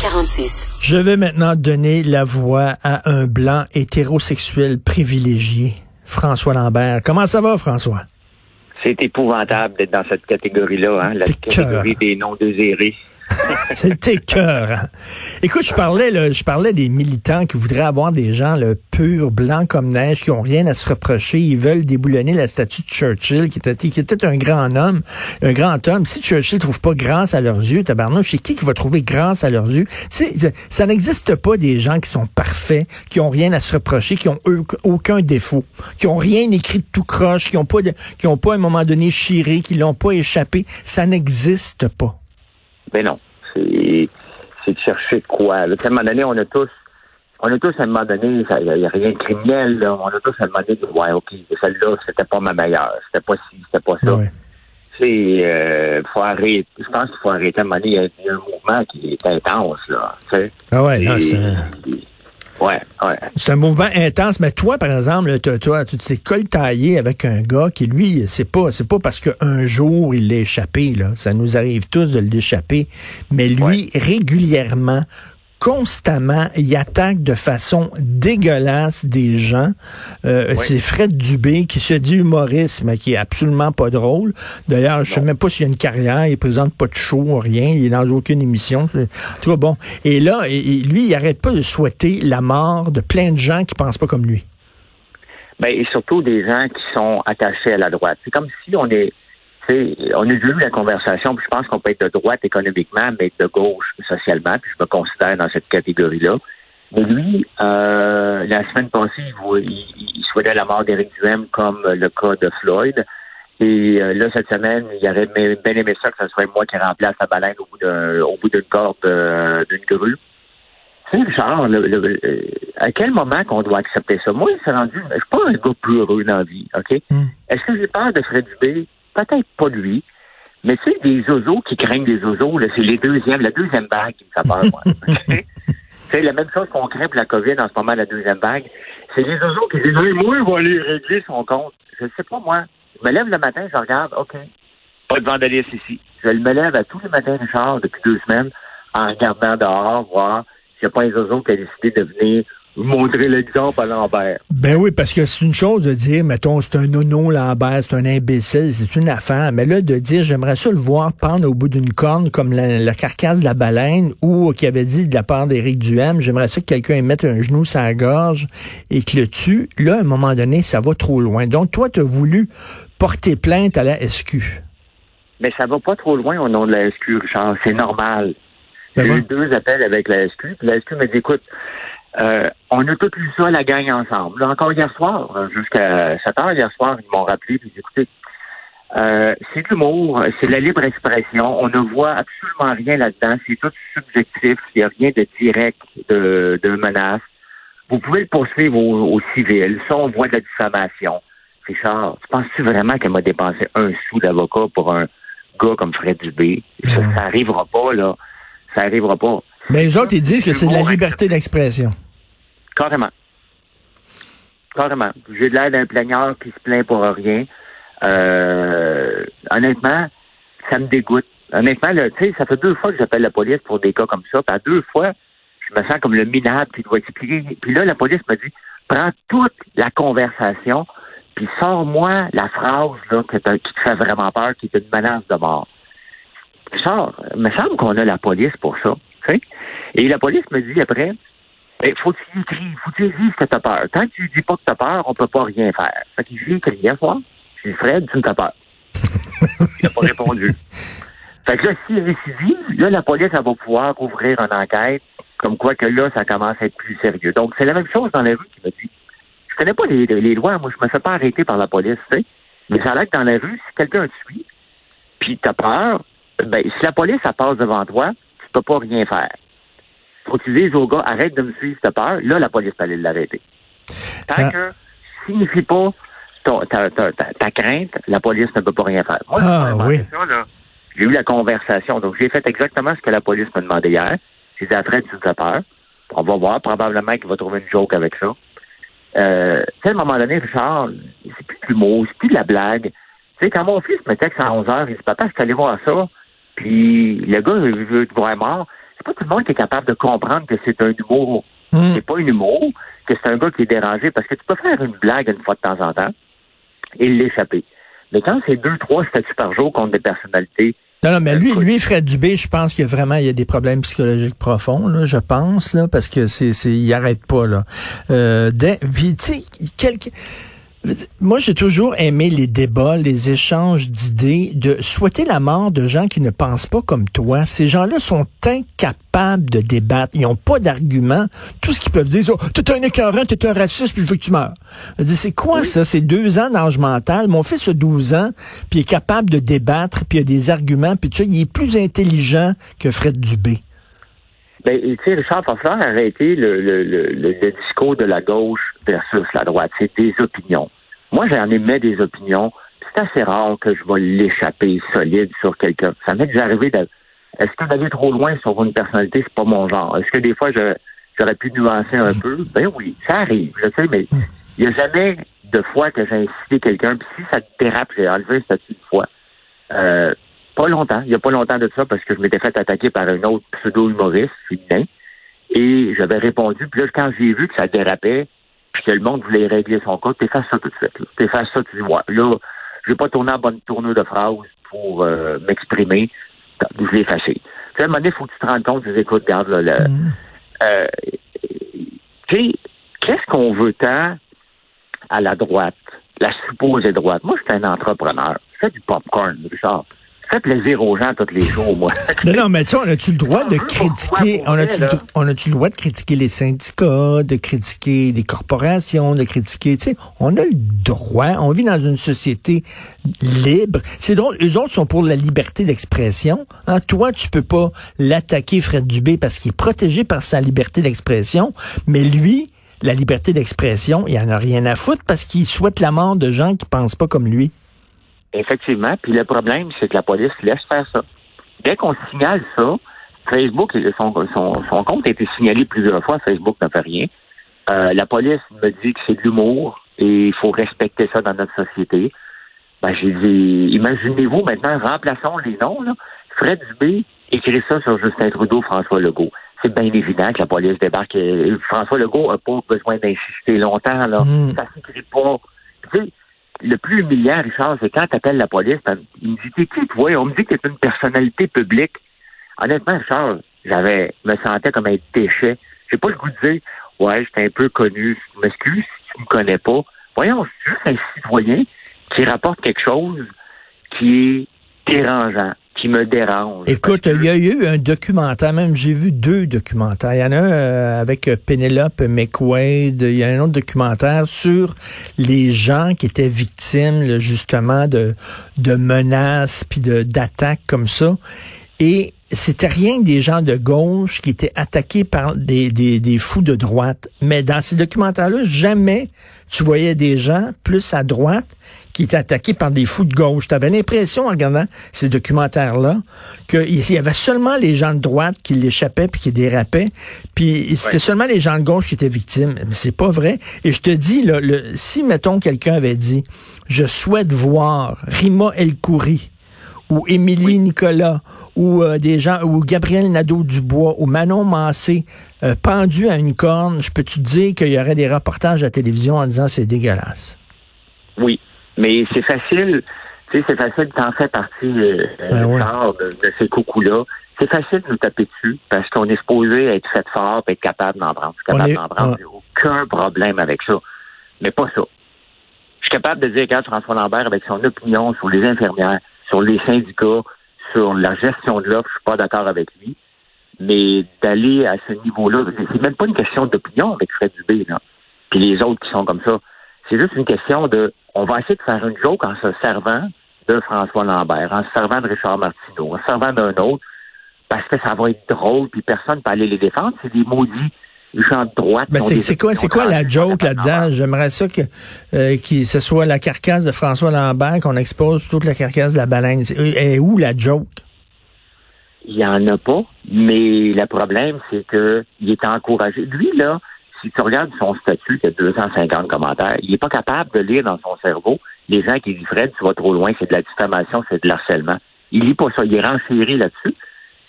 18h46. Je vais maintenant donner la voix à un blanc hétérosexuel privilégié, François Lambert. Comment ça va, François? C'est épouvantable d'être dans cette catégorie-là, hein, la catégorie des non désirés. C'était cœur. Écoute, je parlais, je parlais des militants qui voudraient avoir des gens le pur blanc comme neige, qui ont rien à se reprocher. Ils veulent déboulonner la statue de Churchill, qui était, un grand homme, un grand homme. Si Churchill trouve pas grâce à leurs yeux, tabarnouche, c'est qui qui va trouver grâce à leurs yeux? Ça n'existe pas des gens qui sont parfaits, qui ont rien à se reprocher, qui ont aucun défaut, qui ont rien écrit de tout croche, qui ont pas, de, qui ont pas à un moment donné chiré, qui l'ont pas échappé. Ça n'existe pas. Mais ben non. C'est de chercher de quoi. À un moment donné, on a tous on a tous à un moment donné, il n'y a rien de criminel, on a tous à un moment donné, ouais, ok, celle-là, c'était pas ma meilleure, c'était pas ci, c'était pas ça. C'est, euh, faut arrêter, je pense qu'il faut arrêter à un moment donné, il y, a, un mouvement qui est intense, là, tu sais. Ah ouais, non, c'est... Ouais, ouais. C'est un mouvement intense, mais toi, par exemple, toi, tu t'es coltaillé avec un gars qui, lui, c'est pas, c'est pas parce qu'un jour il l'a échappé, là. Ça nous arrive tous de l'échapper. Mais lui, régulièrement, constamment, il attaque de façon dégueulasse des gens. Euh, C'est Fred Dubé qui se dit humoriste, mais qui est absolument pas drôle. D'ailleurs, je sais même pas s'il a une carrière, il présente pas de show, rien, il est dans aucune émission. En tout cas, bon. Et là, lui, il arrête pas de souhaiter la mort de plein de gens qui pensent pas comme lui. Ben, et surtout des gens qui sont attachés à la droite. C'est comme si on est on a vu la conversation, puis je pense qu'on peut être de droite économiquement, mais de gauche socialement, puis je me considère dans cette catégorie-là. Mais lui, euh, la semaine passée, il, souhaitait la mort d'Éric Duhem comme le cas de Floyd. Et euh, là, cette semaine, il aurait bien aimé ça que ce soit moi qui remplace la baleine au bout d'un au bout d'une corde euh, d'une grue. C'est genre, à quel moment qu'on doit accepter ça? Moi, c'est rendu, je suis pas un gars plus heureux dans la vie, OK? Hmm. Est-ce que j'ai peur de Fred Dubé? Peut-être pas lui, mais tu sais, des oiseaux qui craignent des oiseaux, c'est les deuxièmes, la deuxième vague qui me fait peur, moi. c'est la même chose qu'on craint pour la COVID en ce moment, la deuxième vague. C'est les oiseaux qui disent, oui, moi, il va aller régler son compte. Je sais pas, moi. Je me lève le matin, je regarde, OK, pas de vandalisme ici. Je me lève à tous les matins, Richard, depuis deux semaines, en regardant dehors, voir s'il n'y a pas un oiseau qui a décidé de venir montrer l'exemple à Lambert. Ben oui, parce que c'est une chose de dire, mettons, c'est un nono Lambert, c'est un imbécile, c'est une affaire. Mais là, de dire, j'aimerais ça le voir pendre au bout d'une corne comme la, carcasse de la baleine ou qui avait dit de la part d'Éric Duhem, j'aimerais ça que quelqu'un mette un genou sur la gorge et que le tue. Là, à un moment donné, ça va trop loin. Donc, toi, tu as voulu porter plainte à la SQ. Mais ça va pas trop loin au nom de la SQ, Richard. C'est normal. J'ai eu deux appels avec la SQ. Puis la SQ m'a dit, écoute, euh, on a tout eu ça, la gang ensemble. encore hier soir, jusqu'à 7 heures hier soir, ils m'ont rappelé, puis écoutez, euh, c'est de l'humour, c'est la libre expression. On ne voit absolument rien là-dedans. C'est tout subjectif. Il n'y a rien de direct de, de menace. Vous pouvez le poursuivre au, civil. Ça, on voit de la diffamation. Richard, tu penses-tu vraiment qu'elle m'a dépensé un sou d'avocat pour un gars comme Fred Dubé? Ça, ça arrivera pas, là. Ça arrivera pas. Mais les autres, ils disent que c'est de la liberté d'expression. Carrément. Carrément. J'ai de l'air d'un plaigneur qui se plaint pour rien. Euh, honnêtement, ça me dégoûte. Honnêtement, tu sais, ça fait deux fois que j'appelle la police pour des cas comme ça. Puis à deux fois, je me sens comme le minable qui doit expliquer. Puis là, la police m'a dit, prends toute la conversation, puis sors-moi la phrase là, qui te fait vraiment peur, qui est une menace de mort. Sors. Il me semble qu'on a la police pour ça. Et la police me dit après, il faut que tu écris, faut que tu dises que t'as peur. Tant que tu dis pas que t'as peur, on peut pas rien faire. Fait que j'ai écrit hier soir. J'ai dit, Fred, tu t'as peur. il n'a pas répondu. Fait que là, s'il récidive, là, la police, elle va pouvoir ouvrir une enquête, comme quoi que là, ça commence à être plus sérieux. Donc, c'est la même chose dans la rue qui me dit. Je connais pas les, les lois, moi, je me fais pas arrêter par la police, tu sais. Mais ça a l'air que dans la rue, si quelqu'un te suit, puis t'as peur, ben, si la police, elle passe devant toi, tu peux pas rien faire. Faut que tu dises au gars, arrête de me suivre, t'as peur. Là, la police peut aller l'arrêter. Tant ah. que signifie pas ta, crainte, la police ne peut pas rien faire. Moi, ah, oui. j'ai eu la conversation. Donc, j'ai fait exactement ce que la police m'a demandé hier. J'ai dit, arrête, tu as peur. On va voir. Probablement qu'il va trouver une joke avec ça. Euh, à un moment donné, Richard, c'est plus de l'humour, c'est plus de la blague. Tu sais, quand mon fils me texte à 11 h il dit, papa, je suis allé voir ça. Puis le gars veut te voir mort. C'est pas tout le monde qui est capable de comprendre que c'est un humour. Hmm. C'est pas un humour, que c'est un gars qui est dérangé, parce que tu peux faire une blague une fois de temps en temps et l'échapper. Mais quand c'est deux, trois statuts par jour contre des personnalités, Non, non, mais lui, lui, Fred Dubé, je pense qu'il y a vraiment il y a des problèmes psychologiques profonds, là, je pense, là, parce que c'est, c'est, il arrête pas, là. Euh, dès- puis, tu sais, quelqu'un- moi, j'ai toujours aimé les débats, les échanges d'idées, de souhaiter la mort de gens qui ne pensent pas comme toi. Ces gens-là sont incapables de débattre. Ils n'ont pas d'arguments. Tout ce qu'ils peuvent dire, c'est, oh, t'es un écœurant, t'es un raciste, puis je veux que tu meurs. C'est quoi ça? C'est deux ans d'âge mental. Mon fils a 12 ans, puis il est capable de débattre, puis il a des arguments, puis tu sais, il est plus intelligent que Fred Dubé. Ben, tu sais, Richard, va falloir arrêter le, le, le, le- discours de la gauche versus la droite. C'est des opinions. Moi, j'en émets des opinions. C'est assez rare que je vais l'échapper solide sur quelqu'un. Ça m'est déjà arrivé de... Est-ce que d'aller trop loin sur une personnalité, c'est pas mon genre? Est-ce que des fois, j'aurais pu nuancer un peu? Ben oui, ça arrive, je sais, mais il n'y a jamais de fois que j'ai incité quelqu'un. Puis si ça dérape, j'ai enlevé un statut de fois. Euh, pas longtemps. Il n'y a pas longtemps de ça parce que je m'étais fait attaquer par un autre pseudo-humoriste féminin. Et j'avais répondu. Puis là, quand j'ai vu que ça dérapait, puis que le monde voulait régler son cas, t'effaces ça tout de suite. là. T'effaces ça, tu dis, ouais, là, je vais pas tourner en bonne tournure de phrase pour euh, m'exprimer. Je l'ai effacé. Tu sais, à un moment donné, il faut que tu te rendes compte, tu dis, écoute, regarde, là, le- Mm. euh, tu sais, qu'est-ce qu'on veut tant à la droite, la supposée droite? Moi, je suis un entrepreneur. Je fais du popcorn, Richard. Fais plaisir aux gens tous les jours, moi. Non, non, mais tu sais, on a-tu le droit de critiquer, on a-tu le droit de critiquer les syndicats, de critiquer les corporations, de critiquer, tu sais, on a le droit, on vit dans une société libre. C'est drôle, eux autres sont pour la liberté d'expression. Hein. Toi, tu peux pas l'attaquer, Fred Dubé, parce qu'il est protégé par sa liberté d'expression, mais lui, la liberté d'expression, il en a rien à foutre parce qu'il souhaite la mort de gens qui pensent pas comme lui. Effectivement. Puis le problème, c'est que la police laisse faire ça. Dès qu'on signale ça, Facebook, son, son, son compte a été signalé plusieurs fois. Facebook ne fait rien. Euh, la police me dit que c'est de l'humour et il faut respecter ça dans notre société. Ben, j'ai dit, imaginez-vous maintenant, remplaçons les noms, là. Fred Dubé écrit ça sur Justin Trudeau, François Legault. C'est bien évident que la police débarque. François Legault n'a pas besoin d'insister longtemps, là. Mm. Ça s'écrit pas. Tu sais, le plus humiliant, Richard, c'est quand tu appelles la police, ben, il me dit, t'es qui, toi? On me dit que t'es une personnalité publique. Honnêtement, Richard, j'avais, me sentais comme un déchet. J'ai pas le goût de dire, ouais, j'étais un peu connu. Je m'excuse si tu me connais pas. Voyons, c'est juste un citoyen qui rapporte quelque chose qui est dérangeant, qui me dérange. Écoute, il y a eu un documentaire, même j'ai vu deux documentaires. Il y en a un euh, avec euh, Penelope McQuaid, il y a un autre documentaire sur les gens qui étaient victimes là, justement de, de menaces puis d'attaques comme ça. Et c'était rien que des gens de gauche qui étaient attaqués par des, des, des fous de droite. Mais dans ces documentaires-là, jamais tu voyais des gens plus à droite qui étaient attaqués par des fous de gauche. Tu avais l'impression, en regardant ces documentaires-là, qu'il y avait seulement les gens de droite qui l'échappaient puis qui dérapaient, puis c'était Ouais. seulement les gens de gauche qui étaient victimes. Mais c'est pas vrai. Et je te dis, là, le, si, mettons, quelqu'un avait dit, je souhaite voir Rima El Khoury, ou Émilie Nicolas, ou euh, des gens, ou Gabriel Nadeau-Dubois, ou Manon Massé, euh, pendu à une corne, je peux te dire qu'il y aurait des reportages à la télévision en disant c'est dégueulasse. Oui, mais c'est facile. Tu sais, c'est facile, t'en fais partie, euh, Ben ouais. Richard, de, de ces coucous-là. C'est facile de nous taper dessus parce qu'on est supposé être fait fort et être capable d'en prendre. Je suis capable est- d'en prendre. J'ai aucun problème avec ça. Mais pas ça. Je suis capable de dire, regarde, François Lambert, avec son opinion sur les infirmières, sur les syndicats, sur la gestion de l'offre, je suis pas d'accord avec lui. Mais d'aller à ce niveau-là, c'est même pas une question d'opinion avec Fred Dubé, là. Puis les autres qui sont comme ça. C'est juste une question de, on va essayer de faire une joke en se servant de François Lambert, en se servant de Richard Martineau, en se servant d'un autre, parce que ça va être drôle, puis personne ne peut aller les défendre. C'est des maudits gens de droite. Ont c'est quoi, c'est quoi la joke là-dedans? J'aimerais ça que, euh, que ce soit la carcasse de François Lambert, qu'on expose toute la carcasse de la baleine. C'est- euh, est où la joke? Il n'y en a pas, mais le problème, c'est que il est encouragé. Lui, là, si tu regardes son statut, qui a 250 commentaires, il n'est pas capable de lire dans son cerveau les gens qui disent Fred, tu vas trop loin, c'est de la diffamation, c'est de l'harcèlement. Il lit pas ça, il est renchéri là-dessus.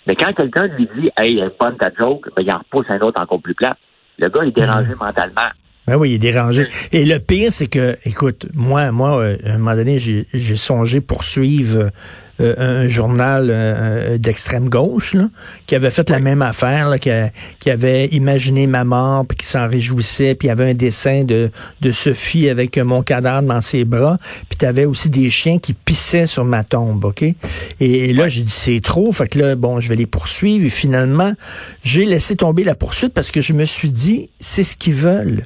Mais quand quelqu'un lui dit Hey, bonne ta joke, ben, il en repousse un autre encore plus plat. Le gars est dérangé mentalement. Ben oui, il est dérangé. Et le pire, c'est que, écoute, moi, moi, euh, à un moment donné, j'ai songé poursuivre euh, un journal euh, d'extrême gauche là, qui avait fait la même affaire, là, qui, qui, avait imaginé ma mort, puis qui s'en réjouissait, puis il y avait un dessin de, de Sophie avec mon cadavre dans ses bras, puis tu avais aussi des chiens qui pissaient sur ma tombe, OK? Et, là, j'ai dit, c'est trop, fait que là, bon, je vais les poursuivre, et finalement, j'ai laissé tomber la poursuite parce que je me suis dit, c'est ce qu'ils veulent.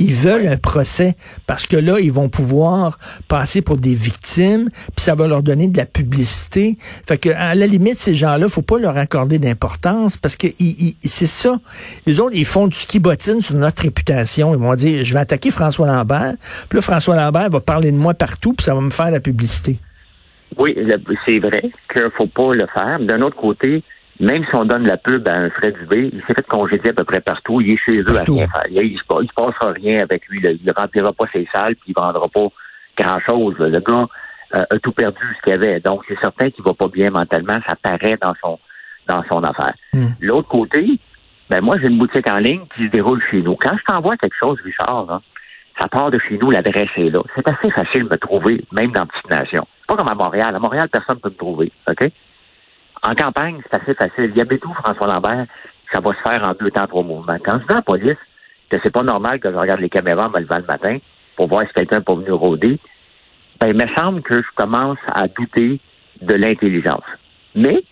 Ils veulent un procès parce que là, ils vont pouvoir passer pour des victimes, puis ça va leur donner de la publicité. Fait que à la limite, ces gens-là, faut pas leur accorder d'importance parce que c'est ça. Les autres, ils font du ski bottine sur notre réputation. Ils vont dire, je vais attaquer François Lambert. Puis là, François Lambert va parler de moi partout, puis ça va me faire la publicité. Oui, c'est vrai qu'il faut pas le faire. D'un autre côté, même si on donne la pub à un Fred Dubé, il s'est fait congédier à peu près partout. Il est chez eux à rien faire. Il, ne se, passera rien avec lui. Il ne remplira pas ses salles, puis il vendra pas grand-chose. Le gars euh, a tout perdu ce qu'il avait. Donc, c'est certain qu'il va pas bien mentalement. Ça paraît dans son dans son affaire. Hmm. L'autre côté, ben moi, j'ai une boutique en ligne qui se déroule chez nous. Quand je t'envoie quelque chose, Richard, ça part de chez nous, l'adresse est là. C'est assez facile de me trouver, même dans Petite Nation. pas comme à Montréal. À Montréal, personne ne peut me trouver. OK? En campagne, c'est assez facile. Il y a tout, François Lambert, ça va se faire en deux temps, trois mouvements. Quand je vais à la police, que c'est pas normal que je regarde les caméras en me levant le matin pour voir si quelqu'un peut venir rôder, ben, il me semble que je commence à douter de l'intelligence. Mais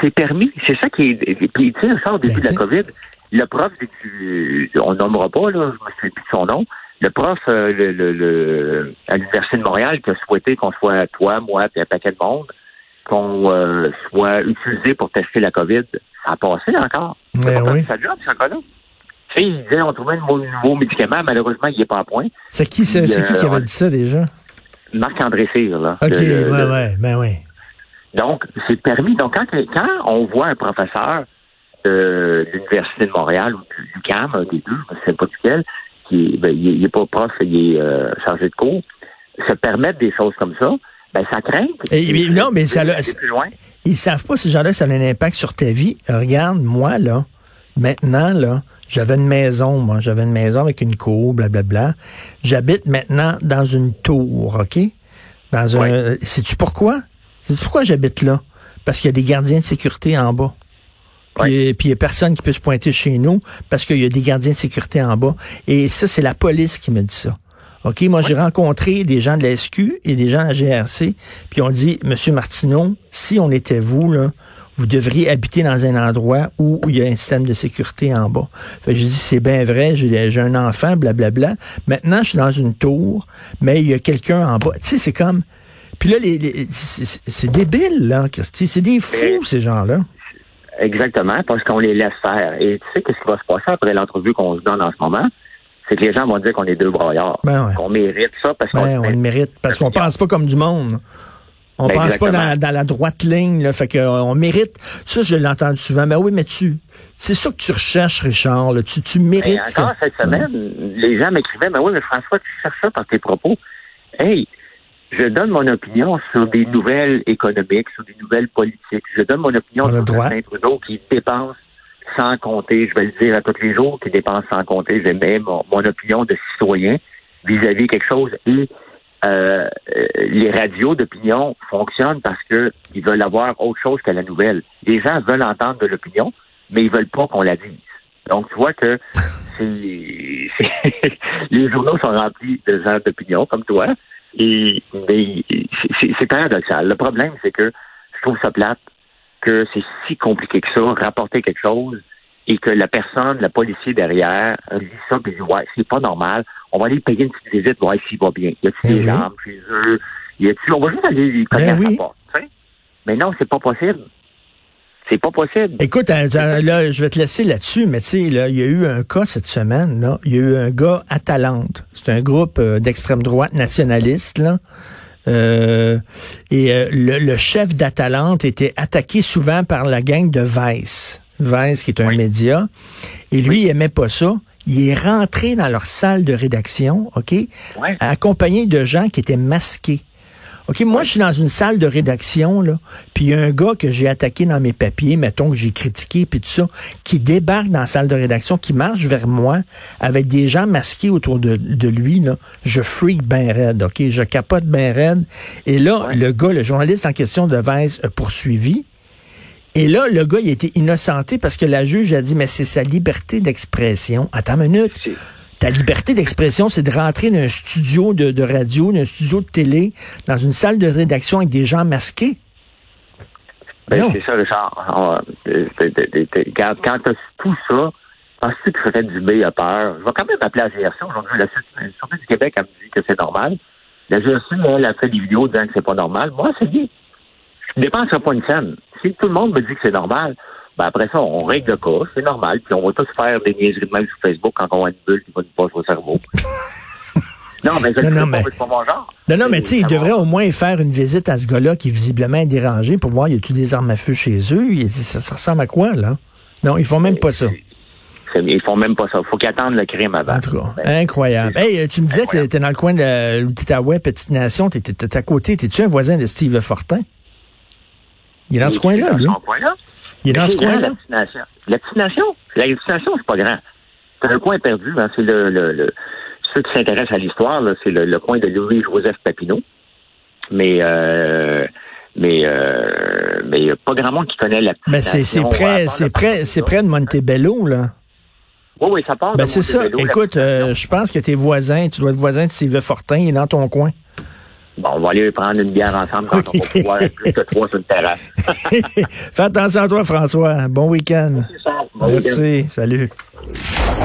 c'est permis. C'est ça qui est. Puis, tu sais, ça, au début de la ben, COVID, le prof, on nommera pas, là, je me souviens plus de son nom, le prof euh, le, le, à l'Université de Montréal qui a souhaité qu'on soit toi, moi, puis un paquet de monde, qu'on euh, soit utilisé pour tester la COVID, ça a passé encore. Mais oui. Ça job, ce là Tu sais, il disait, on trouvait un nouveau médicament, malheureusement, il n'est pas à point. C'est qui, c'est, qui qui avait dit ça déjà? Marc-André Cyr, là. OK, oui, oui, ben oui. Donc, c'est permis. Donc, quand, quand on voit un professeur de l'Université de Montréal ou du CAM, un des deux, je ne sais pas duquel, qui ben, il n'est pas prof, il est euh, chargé de cours, se permettre des choses comme ça, ben, ça craint. Et, non, mais ça, ils savent pas, ces gens-là, ça a un impact sur ta vie. Regarde, moi, là, maintenant, là, j'avais une maison, moi, j'avais une maison avec une cour, blablabla. J'habite maintenant dans une tour, OK? Dans un. Sais-tu pourquoi? Sais-tu pourquoi j'habite là? Parce qu'il y a des gardiens de sécurité en bas. Puis, il n'y a personne qui peut se pointer chez nous parce qu'il y a des gardiens de sécurité en bas. Et ça, c'est la police qui me dit ça. OK, moi, j'ai rencontré des gens de la SQ et des gens de la GRC, puis on dit, Monsieur Martineau, si on était vous, là, vous devriez habiter dans un endroit où, il y a un système de sécurité en bas. Fait je dis, c'est bien vrai, j'ai un enfant, blablabla. Maintenant, je suis dans une tour, mais il y a quelqu'un en bas. Tu sais, c'est comme... Puis là, les, c'est débile, là, C'est des fous, ces gens-là. Exactement, parce qu'on les laisse faire. Et tu sais qu'est-ce qui va se passer après l'entrevue qu'on se donne en ce moment? C'est que les gens vont dire qu'on est deux broyards. Ben qu'on mérite ça parce qu'on ben, on le mérite parce qu'on pense pas comme du monde. On ben, pense pas dans, la droite ligne, là, fait qu'on mérite. Ça, je l'entends souvent. Mais oui, mais tu, c'est ça que tu recherches, Richard. Là. Tu, tu mérites. encore cette semaine, les gens m'écrivaient, mais oui, mais François, tu cherches ça par tes propos. Hey, je donne mon opinion sur des nouvelles économiques, sur des nouvelles politiques. Je donne mon opinion sur Saint Trudeau qui dépense sans compter, je vais le dire à tous les jours, qui dépensent sans compter, j'ai mon, mon opinion de citoyen vis-à-vis quelque chose. Et euh, les radios d'opinion fonctionnent parce qu'ils veulent avoir autre chose que la nouvelle. Les gens veulent entendre de l'opinion, mais ils veulent pas qu'on la dise. Donc, tu vois que les journaux sont remplis de gens d'opinion, comme toi, et mais c'est paradoxal. Le problème, c'est que je trouve ça plate que c'est si compliqué que ça, rapporter quelque chose, et que la personne, le policier derrière, lit ça et dit Ouais, c'est pas normal, on va aller payer une petite visite, voir s'il va bien. Y a-t-il eh des armes chez eux? Y a-t-il. On va juste aller lui connaître ben oui. porte, Mais non, c'est pas possible. C'est pas possible. Écoute, euh, euh, là, je vais te laisser là-dessus, mais tu sais, là, il y a eu un cas cette semaine, là. Il y a eu un gars à Talente. C'est un groupe euh, d'extrême droite nationaliste, là. Euh, et euh, le, chef d'Atalante était attaqué souvent par la gang de Vice. Vice, qui est un média. Et lui, il aimait pas ça. Il est rentré dans leur salle de rédaction, OK, accompagné de gens qui étaient masqués. OK, moi, je suis dans une salle de rédaction, là, puis il y a un gars que j'ai attaqué dans mes papiers, mettons que j'ai critiqué, puis tout ça, qui débarque dans la salle de rédaction, qui marche vers moi, avec des gens masqués autour de, de lui, là. Je freak ben raide, OK? Je capote ben raide. Et là, le gars, le journaliste en question de Vice a poursuivi. Et là, le gars, il a été innocenté parce que la juge a dit, mais c'est sa liberté d'expression. Attends une minute. Ta liberté d'expression, c'est de rentrer dans un studio de, de radio, dans un studio de télé, dans une salle de rédaction avec des gens masqués. Ben, c'est ça, Richard. Regarde, quand tu as tout ça, penses-tu que ça fait du bien à peur? Je vais quand même appeler la GRC aujourd'hui. La Sûreté du Québec, elle me dit que c'est normal. La GRC, elle, a fait des vidéos disant que c'est pas normal. Moi, c'est dit. Je ne dépenserai pas une scène. Si tout le monde me dit que c'est normal, ben après ça, on règle le cas, c'est normal, puis on va tous faire des niaiseries de même sur Facebook quand on a une bulle qui va nous passer au cerveau. non, mais je non, non, mais... pas mon genre. Non, non, mais tu sais, il devrait au moins faire une visite à ce gars-là qui est visiblement dérangé pour voir, il y a tous des armes à feu chez eux? Ça, ça ressemble à quoi, là? Non, ils font même pas ça. Ils font même pas ça. Faut qu'ils attendent le crime avant. En tout cas, ben, incroyable. Hey, tu me disais, tu étais dans le coin de l'Outaouais, Petite Nation, tu étais à côté. T'es-tu un voisin de Steve Fortin? Il est dans ce coin-là, lui. Il est dans ce coin-là. C'est pas grand. C'est un coin perdu. Hein. C'est le, le, ceux qui s'intéressent à l'histoire, c'est le, coin de Louis-Joseph Papineau. Mais euh, mais euh, mais il n'y a pas grand monde qui connaît la Mais c'est près c'est près c'est près de Montebello là. Oui, oui, ça part. Ben c'est ça. Écoute, euh, je pense que tes voisins, tu dois être voisin de Sylvain Fortin, il est dans ton coin. Bon, on va aller prendre une bière ensemble quand on va pouvoir plus que trois sur une terrasse. Fais attention à toi, François. Bon week-end. Bon Merci. Salut.